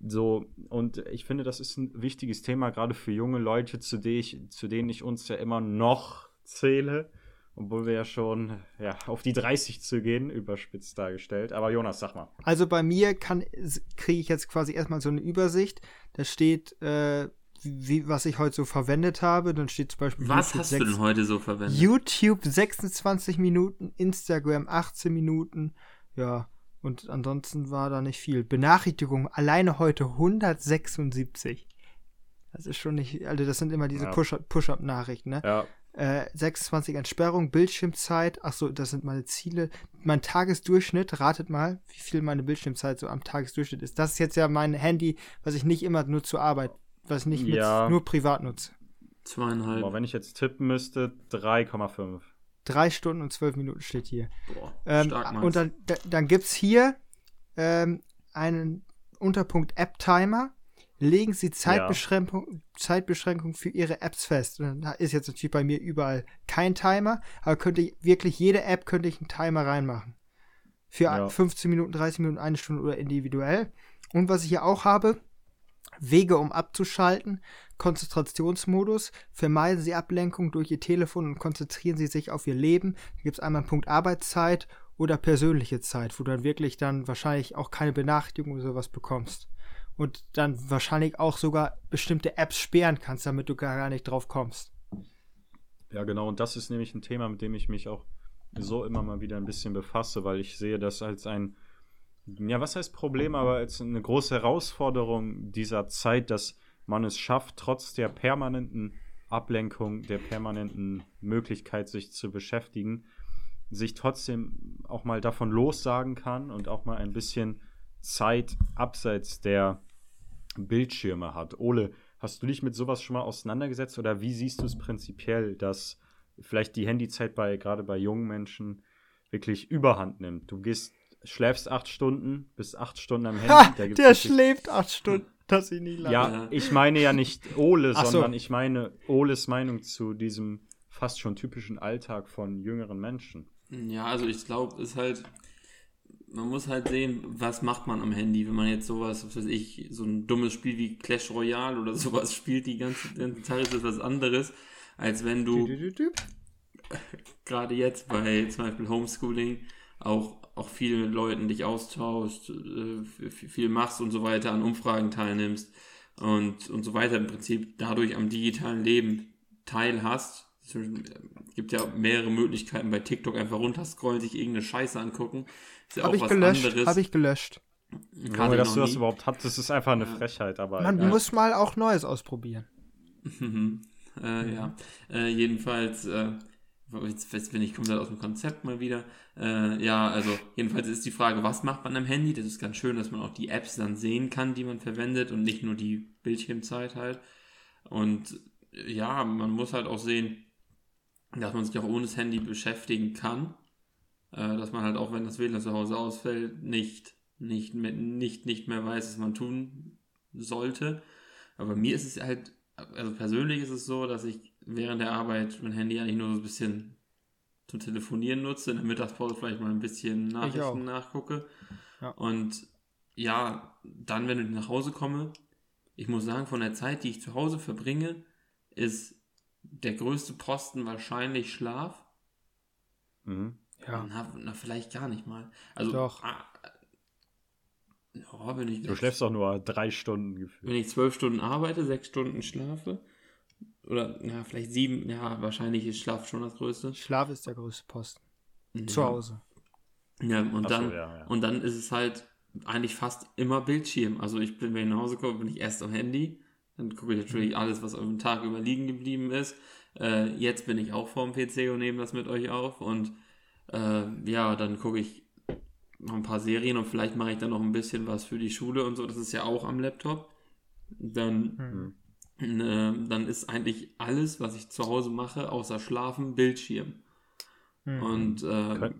So, und ich finde, das ist ein wichtiges Thema, gerade für junge Leute, zu, denen ich, zu denen ich uns ja immer noch zähle obwohl wir ja schon ja, auf die 30 zu gehen, überspitzt dargestellt. Aber Jonas, sag mal. Also bei mir kriege ich jetzt quasi erstmal so eine Übersicht. Da steht, äh, wie, was ich heute so verwendet habe. Dann steht zum Beispiel. Was YouTube hast 6, du denn heute so verwendet? YouTube 26 Minuten, Instagram 18 Minuten. Ja, und ansonsten war da nicht viel. Benachrichtigung alleine heute 176. Das ist schon nicht, also das sind immer diese ja. Push-Up-Nachrichten, ne? Ja. Äh, 26 Entsperrung, Bildschirmzeit, achso, das sind meine Ziele. Mein Tagesdurchschnitt, ratet mal, wie viel meine Bildschirmzeit so am Tagesdurchschnitt ist. Das ist jetzt ja mein Handy, was ich nicht immer nur zur Arbeit, was ich nicht ja. mit, nur privat nutze. Zweieinhalb. Boah, wenn ich jetzt tippen müsste, 3,5. Drei Stunden und zwölf Minuten steht hier. Boah, ähm, stark, und dann, dann gibt es hier ähm, einen Unterpunkt App-Timer legen Sie Zeitbeschränkung, ja. Zeitbeschränkung für Ihre Apps fest. Und da ist jetzt natürlich bei mir überall kein Timer, aber könnte ich wirklich jede App könnte ich einen Timer reinmachen. Für ja. 15 Minuten, 30 Minuten, eine Stunde oder individuell. Und was ich hier auch habe, Wege, um abzuschalten, Konzentrationsmodus, vermeiden Sie Ablenkung durch Ihr Telefon und konzentrieren Sie sich auf Ihr Leben. Da gibt es einmal einen Punkt Arbeitszeit oder persönliche Zeit, wo du dann wirklich dann wahrscheinlich auch keine Benachrichtigung oder sowas bekommst und dann wahrscheinlich auch sogar bestimmte Apps sperren kannst, damit du gar nicht drauf kommst. Ja, genau. Und das ist nämlich ein Thema, mit dem ich mich auch so immer mal wieder ein bisschen befasse, weil ich sehe das als ein, ja, was heißt Problem, aber als eine große Herausforderung dieser Zeit, dass man es schafft, trotz der permanenten Ablenkung, der permanenten Möglichkeit, sich zu beschäftigen, sich trotzdem auch mal davon lossagen kann und auch mal ein bisschen Zeit abseits der Bildschirme hat. Ole, hast du dich mit sowas schon mal auseinandergesetzt oder wie siehst du es prinzipiell, dass vielleicht die Handyzeit bei gerade bei jungen Menschen wirklich Überhand nimmt? Du gehst, schläfst acht Stunden, bis acht Stunden am Handy. Ha, der schläft acht Stunden. Dass ich nie lange. Ja, ich meine ja nicht Ole, Ach sondern so. ich meine Oles Meinung zu diesem fast schon typischen Alltag von jüngeren Menschen. Ja, also ich glaube, es ist halt, man muss halt sehen, was macht man am Handy, wenn man jetzt sowas, was weiß ich, so ein dummes Spiel wie Clash Royale oder sowas spielt, die ganze, ganze Zeit ist das was anderes, als wenn du gerade jetzt bei zum Beispiel Homeschooling auch, auch viel mit Leuten dich austauschst, äh, viel machst und so weiter, an Umfragen teilnimmst und, und so weiter im Prinzip dadurch am digitalen Leben teilhast. Es gibt ja mehrere Möglichkeiten bei TikTok einfach runterscrollen, sich irgendeine Scheiße angucken ja Habe ich gelöscht. Habe ich gelöscht. Gerade dass du das überhaupt hast, das ist einfach eine ja. Frechheit. Aber Man ja. muss mal auch Neues ausprobieren. äh, ja, äh, jedenfalls, äh, jetzt, jetzt bin ich komplett aus dem Konzept mal wieder. Äh, ja, also jedenfalls ist die Frage, was macht man am Handy? Das ist ganz schön, dass man auch die Apps dann sehen kann, die man verwendet und nicht nur die Bildschirmzeit halt. Und ja, man muss halt auch sehen, dass man sich auch ohne das Handy beschäftigen kann. Äh, dass man halt auch, wenn das WLAN zu Hause ausfällt, nicht, nicht, mehr, nicht, nicht mehr weiß, was man tun sollte. Aber mir ist es halt, also persönlich ist es so, dass ich während der Arbeit mein Handy eigentlich nur so ein bisschen zum Telefonieren nutze, in der Mittagspause vielleicht mal ein bisschen Nachrichten nachgucke. Ja. Und ja, dann, wenn ich nach Hause komme, ich muss sagen, von der Zeit, die ich zu Hause verbringe, ist der größte Posten wahrscheinlich Schlaf. Mhm. Ja. Na, na, vielleicht gar nicht mal. Also, Doch. Ah, oh, wenn ich, du schläfst doch nur drei Stunden gefühlt. Wenn ich zwölf Stunden arbeite, sechs Stunden schlafe, oder ja, vielleicht sieben, ja, wahrscheinlich ist Schlaf schon das größte. Schlaf ist der größte Posten. Ja. Zu Hause. Ja, und so, dann, ja, ja. und dann ist es halt eigentlich fast immer Bildschirm. Also ich bin, wenn ich nach Hause komme, bin ich erst am Handy. Dann gucke ich natürlich mhm. alles, was am Tag über liegen geblieben ist. Äh, jetzt bin ich auch vorm PC und nehme das mit euch auf. Und äh, ja, dann gucke ich noch ein paar Serien und vielleicht mache ich dann noch ein bisschen was für die Schule und so. Das ist ja auch am Laptop. Dann, mhm. Äh, dann ist eigentlich alles, was ich zu Hause mache, außer Schlafen, Bildschirm. Mhm. Und äh,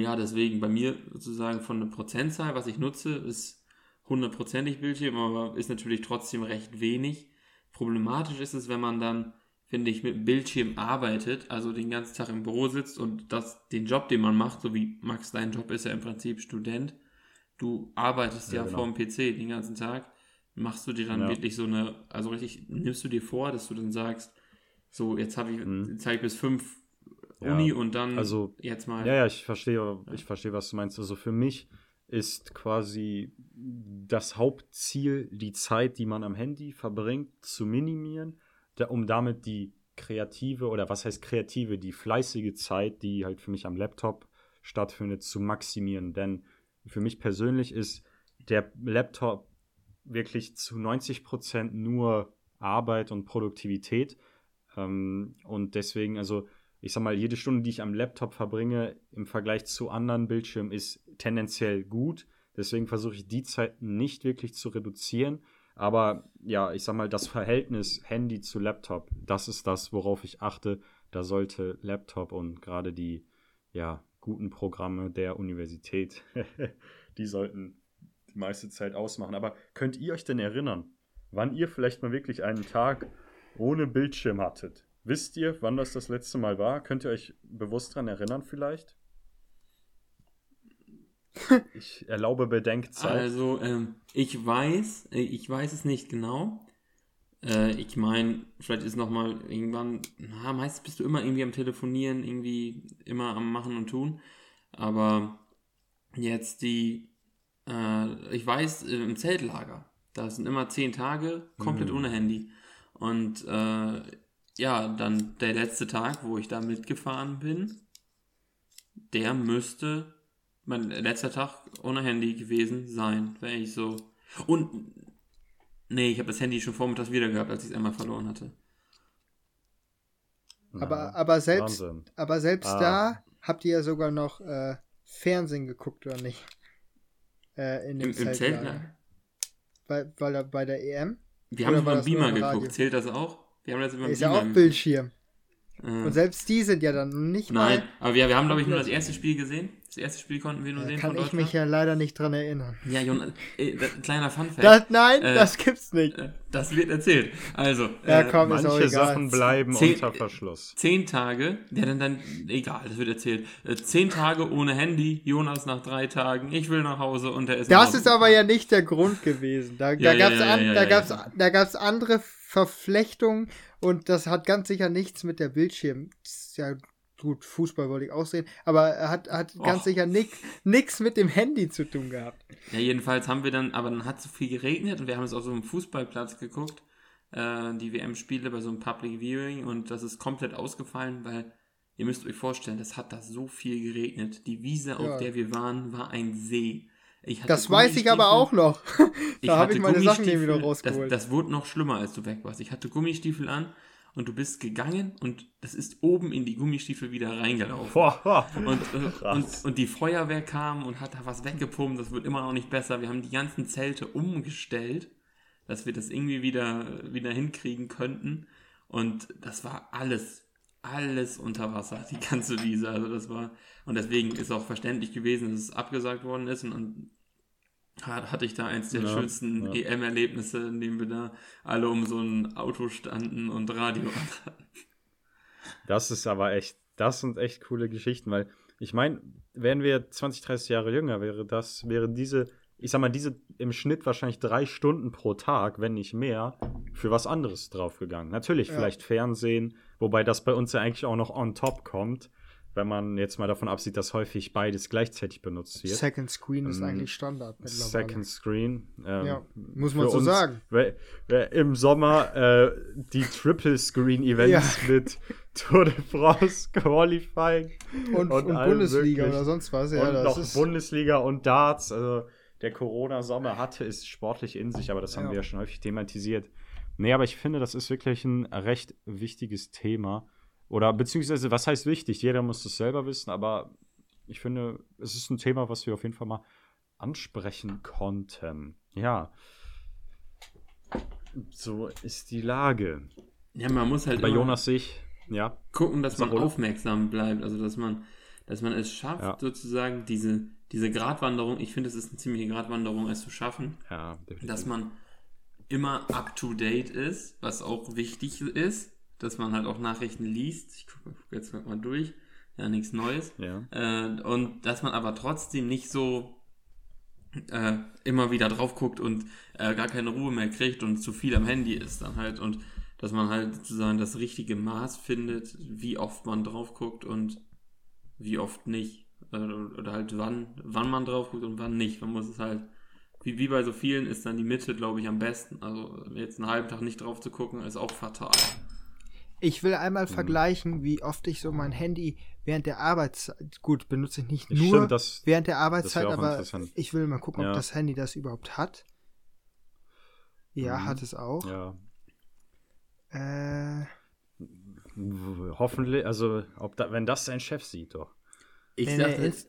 ja, deswegen bei mir sozusagen von der Prozentzahl, was ich nutze, ist hundertprozentig Bildschirm, aber ist natürlich trotzdem recht wenig. Problematisch ist es, wenn man dann, finde ich, mit Bildschirm arbeitet, also den ganzen Tag im Büro sitzt und das, den Job, den man macht, so wie Max, dein Job ist ja im Prinzip Student, du arbeitest ja, ja genau. vor dem PC den ganzen Tag, machst du dir dann ja. wirklich so eine, also richtig, nimmst du dir vor, dass du dann sagst, so, jetzt habe ich, mhm. jetzt ich bis fünf Uni ja, und dann also, jetzt mal. Ja, ja, ich verstehe, ich verstehe, was du meinst. Also für mich ist quasi das Hauptziel, die Zeit, die man am Handy verbringt, zu minimieren, da, um damit die kreative oder was heißt kreative, die fleißige Zeit, die halt für mich am Laptop stattfindet, zu maximieren. Denn für mich persönlich ist der Laptop wirklich zu 90 Prozent nur Arbeit und Produktivität. Ähm, und deswegen, also ich sag mal, jede Stunde, die ich am Laptop verbringe, im Vergleich zu anderen Bildschirmen, ist tendenziell gut. Deswegen versuche ich die Zeit nicht wirklich zu reduzieren. Aber ja, ich sag mal, das Verhältnis Handy zu Laptop, das ist das, worauf ich achte. Da sollte Laptop und gerade die ja, guten Programme der Universität, die sollten die meiste Zeit ausmachen. Aber könnt ihr euch denn erinnern, wann ihr vielleicht mal wirklich einen Tag ohne Bildschirm hattet? Wisst ihr, wann das das letzte Mal war? Könnt ihr euch bewusst daran erinnern vielleicht? Ich erlaube Bedenkzeit. Also, ähm, ich weiß, äh, ich weiß es nicht genau. Äh, ich meine, vielleicht ist nochmal irgendwann, na, meistens bist du immer irgendwie am Telefonieren, irgendwie immer am Machen und Tun. Aber jetzt die, äh, ich weiß, äh, im Zeltlager, da sind immer zehn Tage komplett mhm. ohne Handy. Und äh, ja, dann der letzte Tag, wo ich da mitgefahren bin, der müsste mein letzter Tag ohne Handy gewesen sein, wenn ich so. Und nee, ich habe das Handy schon vormittags wieder gehabt, als ich es einmal verloren hatte. Aber, aber selbst, aber selbst ah. da habt ihr ja sogar noch äh, Fernsehen geguckt, oder nicht? Äh, in dem Im, im Zeltlager. Bei, weil, bei der EM? Wir haben über Beamer geguckt. Zählt das auch? Wir haben das über Ist ja auch Bildschirm. Mhm. Und selbst die sind ja dann nicht Nein, aber wir, wir haben, glaube ich, nur das erste Spiel gesehen. Das erste Spiel konnten wir nur da sehen. Kann ich mich ja leider nicht dran erinnern. Ja, Jonas, äh, kleiner Funfact. Das, nein, äh, das gibt's nicht. Äh, das wird erzählt. Also, ja, äh, komm, manche Sachen bleiben zehn, unter Verschluss. Zehn Tage, ja, dann, dann, egal, das wird erzählt. Äh, zehn Tage ohne Handy, Jonas nach drei Tagen, ich will nach Hause und der ist. Das ist aber ja nicht der Grund gewesen. Da, ja, da gab's, ja, ja, an, da gab's, da gab's andere Verflechtungen und das hat ganz sicher nichts mit der Bildschirm. Ja, gut, Fußball wollte ich auch sehen, aber er hat, hat ganz sicher nichts mit dem Handy zu tun gehabt. Ja, jedenfalls haben wir dann, aber dann hat es so viel geregnet und wir haben es auf so einem Fußballplatz geguckt, äh, die WM-Spiele bei so einem Public Viewing und das ist komplett ausgefallen, weil ihr müsst euch vorstellen, das hat da so viel geregnet. Die Wiese, ja. auf der wir waren, war ein See das weiß ich aber auch noch. da habe ich meine Sachen wieder rausgeholt. Das, das wurde noch schlimmer, als du weg warst. Ich hatte Gummistiefel an und du bist gegangen und das ist oben in die Gummistiefel wieder reingelaufen. und, äh, und, und, die Feuerwehr kam und hat da was weggepumpt. Das wird immer noch nicht besser. Wir haben die ganzen Zelte umgestellt, dass wir das irgendwie wieder, wieder hinkriegen könnten. Und das war alles alles unter Wasser, die ganze Wiese. Also das war, und deswegen ist auch verständlich gewesen, dass es abgesagt worden ist. Und, und hatte ich da eins der ja, schönsten ja. EM-Erlebnisse, in dem wir da alle um so ein Auto standen und Radio hatten. Das ist aber echt, das sind echt coole Geschichten, weil ich meine, wären wir 20, 30 Jahre jünger, wäre das, wäre diese, ich sag mal, diese im Schnitt wahrscheinlich drei Stunden pro Tag, wenn nicht mehr, für was anderes draufgegangen. Natürlich, ja. vielleicht Fernsehen, wobei das bei uns ja eigentlich auch noch on top kommt wenn man jetzt mal davon absieht, dass häufig beides gleichzeitig benutzt wird. Second Screen ist ähm, eigentlich Standard mittlerweile. Second Screen. Ähm, ja, muss man so uns, sagen. Wer, wer Im Sommer äh, die Triple Screen Events ja. mit Tour de France, Qualifying und, und, und Bundesliga oder sonst was. Ja, und noch Bundesliga und Darts. Also der Corona-Sommer hatte es sportlich in sich, aber das haben ja. wir ja schon häufig thematisiert. Nee, aber ich finde, das ist wirklich ein recht wichtiges Thema. Oder beziehungsweise, was heißt wichtig? Jeder muss das selber wissen, aber ich finde, es ist ein Thema, was wir auf jeden Fall mal ansprechen konnten. Ja. So ist die Lage. Ja, man muss halt bei Jonas sich ja gucken, dass man aufmerksam bleibt, also dass man dass man es schafft, ja. sozusagen diese diese Gratwanderung, ich finde, es ist eine ziemliche Gratwanderung, es zu schaffen. Ja, definitiv. Dass man immer up to date ist, was auch wichtig ist, dass man halt auch Nachrichten liest. Ich gucke guck jetzt mal durch. Ja, nichts Neues. Ja. Äh, und dass man aber trotzdem nicht so äh, immer wieder drauf guckt und äh, gar keine Ruhe mehr kriegt und zu viel am Handy ist dann halt. Und dass man halt sozusagen das richtige Maß findet, wie oft man drauf guckt und wie oft nicht. Oder halt wann, wann man drauf guckt und wann nicht. Man muss es halt wie, wie bei so vielen ist dann die Mitte, glaube ich, am besten. Also jetzt einen halben Tag nicht drauf zu gucken, ist auch fatal. Ich will einmal mhm. vergleichen, wie oft ich so mein Handy während der Arbeitszeit, gut, benutze ich nicht nur Stimmt, das, während der Arbeitszeit, aber ich will mal gucken, ja. ob das Handy das überhaupt hat. Ja, mhm. hat es auch. Ja. Äh, Hoffentlich, also ob da, wenn das dein Chef sieht, doch. Ich sag, das,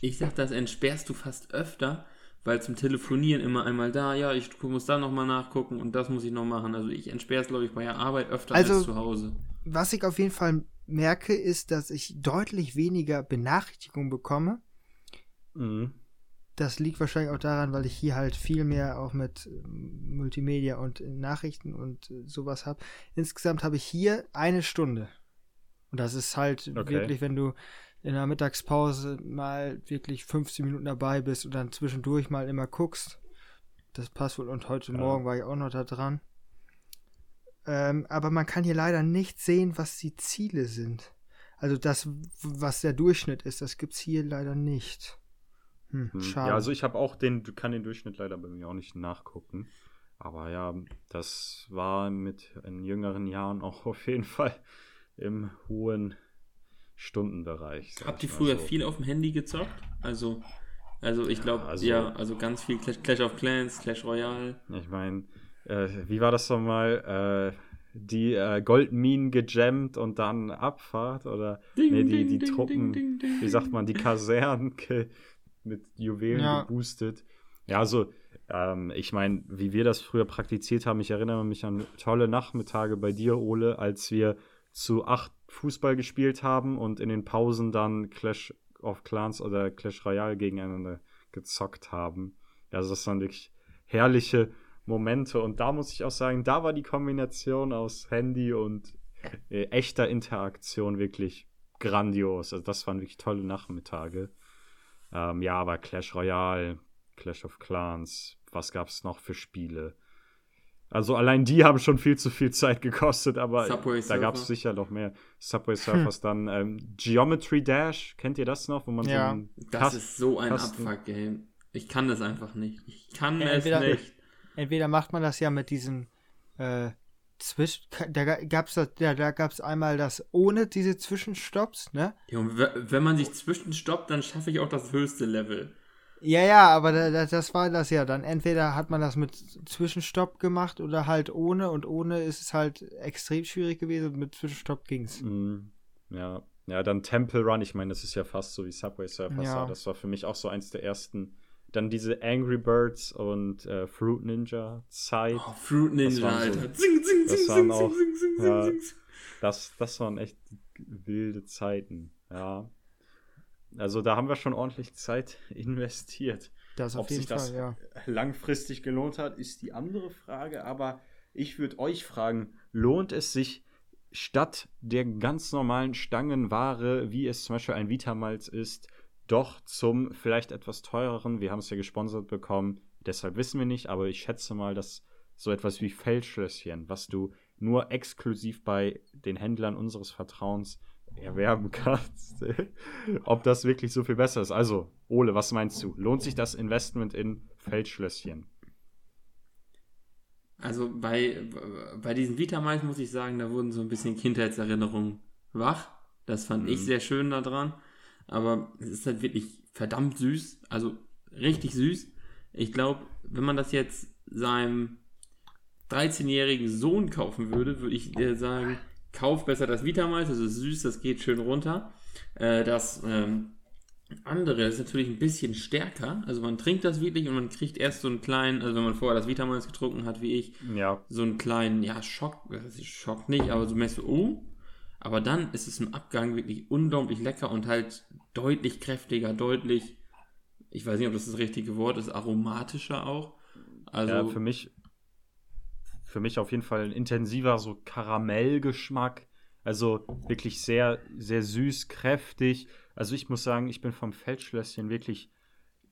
ich sag, das entsperrst du fast öfter, weil zum Telefonieren immer einmal da, ja, ich muss da nochmal nachgucken und das muss ich noch machen. Also ich entsperre es, glaube ich, bei der Arbeit öfter also, als zu Hause. Was ich auf jeden Fall merke, ist, dass ich deutlich weniger Benachrichtigungen bekomme. Mhm. Das liegt wahrscheinlich auch daran, weil ich hier halt viel mehr auch mit Multimedia und Nachrichten und sowas habe. Insgesamt habe ich hier eine Stunde. Und das ist halt okay. wirklich, wenn du in der Mittagspause mal wirklich 15 Minuten dabei bist und dann zwischendurch mal immer guckst. Das passt wohl. Und heute ja. Morgen war ich auch noch da dran. Ähm, aber man kann hier leider nicht sehen, was die Ziele sind. Also das, was der Durchschnitt ist, das gibt es hier leider nicht. Hm, hm. schade. Ja, also ich habe auch den, kann den Durchschnitt leider bei mir auch nicht nachgucken. Aber ja, das war mit in jüngeren Jahren auch auf jeden Fall im hohen Stundenbereich. Habt ihr früher so. viel auf dem Handy gezockt? Also, also ich glaube, ja, also, ja, also ganz viel Clash, Clash of Clans, Clash Royale. Ich meine, äh, wie war das nochmal? Äh, die äh, Goldminen gejammt und dann Abfahrt oder ding, nee, die, die ding, Truppen, ding, wie sagt man, die Kasernen mit Juwelen ja. geboostet. Ja, also ähm, ich meine, wie wir das früher praktiziert haben, ich erinnere mich an tolle Nachmittage bei dir, Ole, als wir zu acht Fußball gespielt haben und in den Pausen dann Clash of Clans oder Clash Royale gegeneinander gezockt haben. Also das waren wirklich herrliche Momente und da muss ich auch sagen, da war die Kombination aus Handy und äh, echter Interaktion wirklich grandios. Also das waren wirklich tolle Nachmittage. Ähm, ja, aber Clash Royale, Clash of Clans, was gab es noch für Spiele? Also allein die haben schon viel zu viel Zeit gekostet, aber Subway da gab es sicher noch mehr. Subway Surfers hm. dann ähm, Geometry Dash, kennt ihr das noch? Wo man ja, so das Kast ist so ein Abfuck-Game. Ich kann das einfach nicht. Ich kann ja, es entweder, nicht. Entweder macht man das ja mit diesen äh, Zwischen, da gab's da, da gab's einmal das ohne diese Zwischenstopps, ne? Ja, und wenn man sich zwischenstoppt, dann schaffe ich auch das höchste Level. Ja, ja, aber da, das war das ja dann. Entweder hat man das mit Zwischenstopp gemacht oder halt ohne und ohne ist es halt extrem schwierig gewesen und mit Zwischenstopp ging's. Mm, ja. Ja, dann Temple Run, ich meine, das ist ja fast so wie Subway Surfers. Ja. Das war für mich auch so eins der ersten. Dann diese Angry Birds und äh, Fruit Ninja Zeit. Oh, Fruit Ninja, Alter. So, zing, zing, das zing, waren auch, ja, Das, das waren echt wilde Zeiten, ja. Also da haben wir schon ordentlich Zeit investiert. Das auf Ob jeden sich das ja. langfristig gelohnt hat, ist die andere Frage. Aber ich würde euch fragen, lohnt es sich statt der ganz normalen Stangenware, wie es zum Beispiel ein Vitamalz ist, doch zum vielleicht etwas teureren, wir haben es ja gesponsert bekommen, deshalb wissen wir nicht, aber ich schätze mal, dass so etwas wie Feldschlösschen, was du nur exklusiv bei den Händlern unseres Vertrauens erwerben kannst, ob das wirklich so viel besser ist. Also, Ole, was meinst du? Lohnt sich das Investment in Feldschlösschen? Also bei, bei diesen Vitamals muss ich sagen, da wurden so ein bisschen Kindheitserinnerungen wach. Das fand mhm. ich sehr schön daran. Aber es ist halt wirklich verdammt süß. Also richtig süß. Ich glaube, wenn man das jetzt seinem 13-jährigen Sohn kaufen würde, würde ich dir sagen, kauf besser das Vitamals. Das ist süß, das geht schön runter. Äh, das ähm, andere ist natürlich ein bisschen stärker. Also man trinkt das wirklich und man kriegt erst so einen kleinen, also wenn man vorher das Vitamals getrunken hat, wie ich, ja. so einen kleinen, ja, Schock, Schock nicht, aber so merkst du, oh. Aber dann ist es im Abgang wirklich unglaublich lecker und halt deutlich kräftiger, deutlich, ich weiß nicht, ob das das richtige Wort ist, aromatischer auch. Also ja, für mich, für mich auf jeden Fall ein intensiver so Karamellgeschmack. Also wirklich sehr, sehr süß, kräftig. Also ich muss sagen, ich bin vom Feldschlösschen wirklich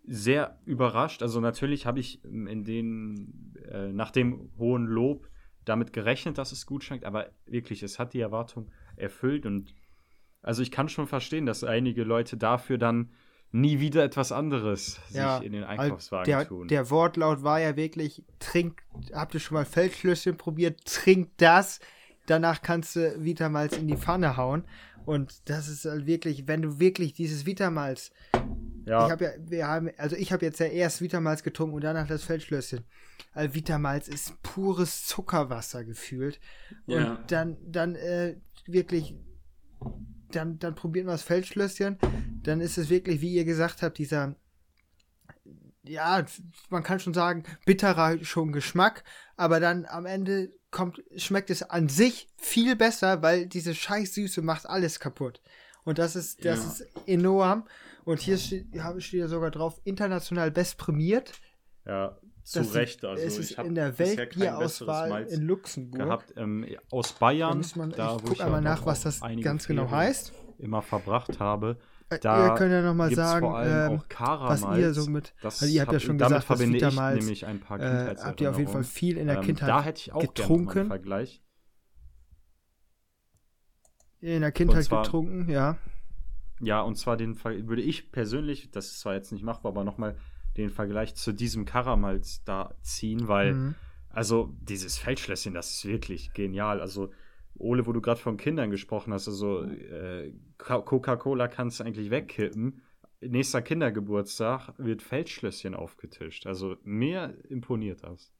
sehr überrascht. Also natürlich habe ich in den, äh, nach dem hohen Lob damit gerechnet, dass es gut schmeckt, aber wirklich, es hat die Erwartung erfüllt und also ich kann schon verstehen, dass einige Leute dafür dann nie wieder etwas anderes ja, sich in den Einkaufswagen der, tun. Der Wortlaut war ja wirklich, trink, habt ihr schon mal Feldschlösschen probiert, trink das, danach kannst du Vitamals in die Pfanne hauen. Und das ist halt wirklich, wenn du wirklich dieses Vitamals, ja. ich habe ja, wir haben, also ich habe jetzt ja erst Vitamals getrunken und danach das Feldschlösschen. Also Vitamals ist pures Zuckerwasser gefühlt. Und ja. dann, dann äh, wirklich, dann, dann probieren wir das Feldschlösschen. Dann ist es wirklich, wie ihr gesagt habt, dieser ja, man kann schon sagen, bitterer schon Geschmack, aber dann am Ende kommt, schmeckt es an sich viel besser, weil diese Scheißsüße macht alles kaputt. Und das ist, das ja. ist enorm. Und hier steht, steht ja sogar drauf, international best prämiert. Ja, zu Recht. Also es ist in der Weltbierauswahl in Luxemburg. Gehabt, ähm, aus Bayern. Da man, da, ich gucke einmal nach, was das ganz genau heißt. Immer verbracht habe. Äh, da ihr könnt ja nochmal sagen, ähm, was ihr so mit, das also ihr habt ja schon damit gesagt, dass Vitamalz, nämlich ein paar äh, habt ihr auf jeden Fall viel in der ähm, Kindheit da hätte ich auch getrunken. Vergleich. In der Kindheit zwar, getrunken, ja. Ja, und zwar den würde ich persönlich, das ist zwar jetzt nicht machbar, aber nochmal den Vergleich zu diesem Karamalz da ziehen, weil, mhm. also dieses Feldschlösschen, das ist wirklich genial. Also Ole, wo du gerade von Kindern gesprochen hast, also äh, Coca-Cola kannst du eigentlich wegkippen. Nächster Kindergeburtstag wird Feldschlösschen aufgetischt. Also mir imponiert das.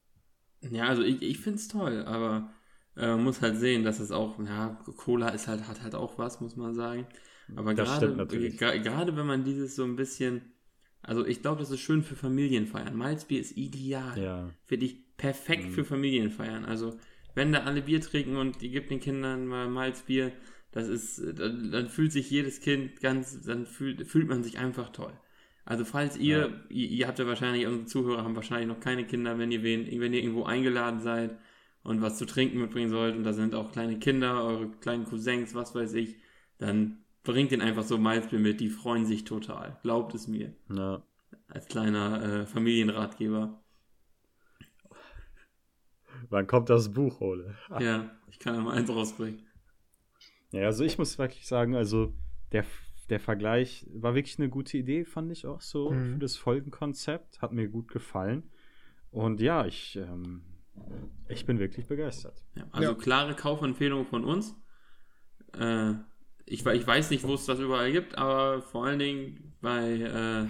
Ja, also ich, ich finde es toll, aber äh, man muss halt sehen, dass es auch, ja, Cola ist halt, hat halt auch was, muss man sagen. Aber gerade, gerade wenn man dieses so ein bisschen, also ich glaube, das ist schön für Familienfeiern. Malzbier ist ideal. Ja. Finde ich perfekt mhm. für Familienfeiern. Also wenn da alle Bier trinken und ihr gebt den Kindern mal Malzbier, das ist, dann, dann, fühlt sich jedes Kind ganz, dann fühlt, fühlt man sich einfach toll. Also falls ihr, ja. ihr, ihr, habt ja wahrscheinlich, unsere Zuhörer haben wahrscheinlich noch keine Kinder, wenn ihr, wen, wenn ihr irgendwo eingeladen seid und was zu trinken mitbringen sollt und da sind auch kleine Kinder, eure kleinen Cousins, was weiß ich, dann bringt den einfach so Malzbier mit, die freuen sich total. Glaubt es mir. Ja. Als kleiner äh, Familienratgeber. Wann kommt das Buch, Ole? Ja, ich kann ja mal eins rausbringen. Ja, also ich muss wirklich sagen, also der, der Vergleich war wirklich eine gute Idee, fand ich auch so mhm. für das Folgenkonzept. Hat mir gut gefallen. Und ja, ich, ähm, ich bin wirklich begeistert. Ja, also ja. klare Kaufempfehlung von uns. Äh, ich, ich weiß nicht, wo es das überall gibt, aber vor allen Dingen bei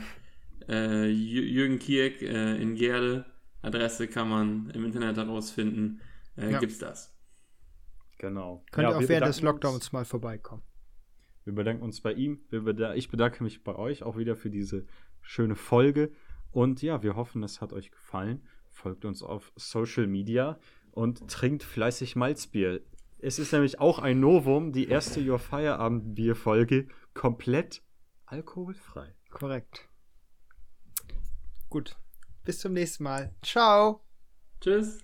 äh, äh, Jürgen Kieck äh, in Gerde Adresse kann man im Internet herausfinden, äh, ja. es das. Genau. Könnt ja, ihr auch während des Lockdowns uns, mal vorbeikommen. Wir bedanken uns bei ihm. ich bedanke mich bei euch auch wieder für diese schöne Folge. Und ja, wir hoffen, es hat euch gefallen. Folgt uns auf Social Media und trinkt fleißig Malzbier. Es ist nämlich auch ein Novum, die erste Your Feierabend Bier-Folge komplett alkoholfrei. Korrekt. Gut. Bis zum nächsten Mal. Ciao. Tschüss.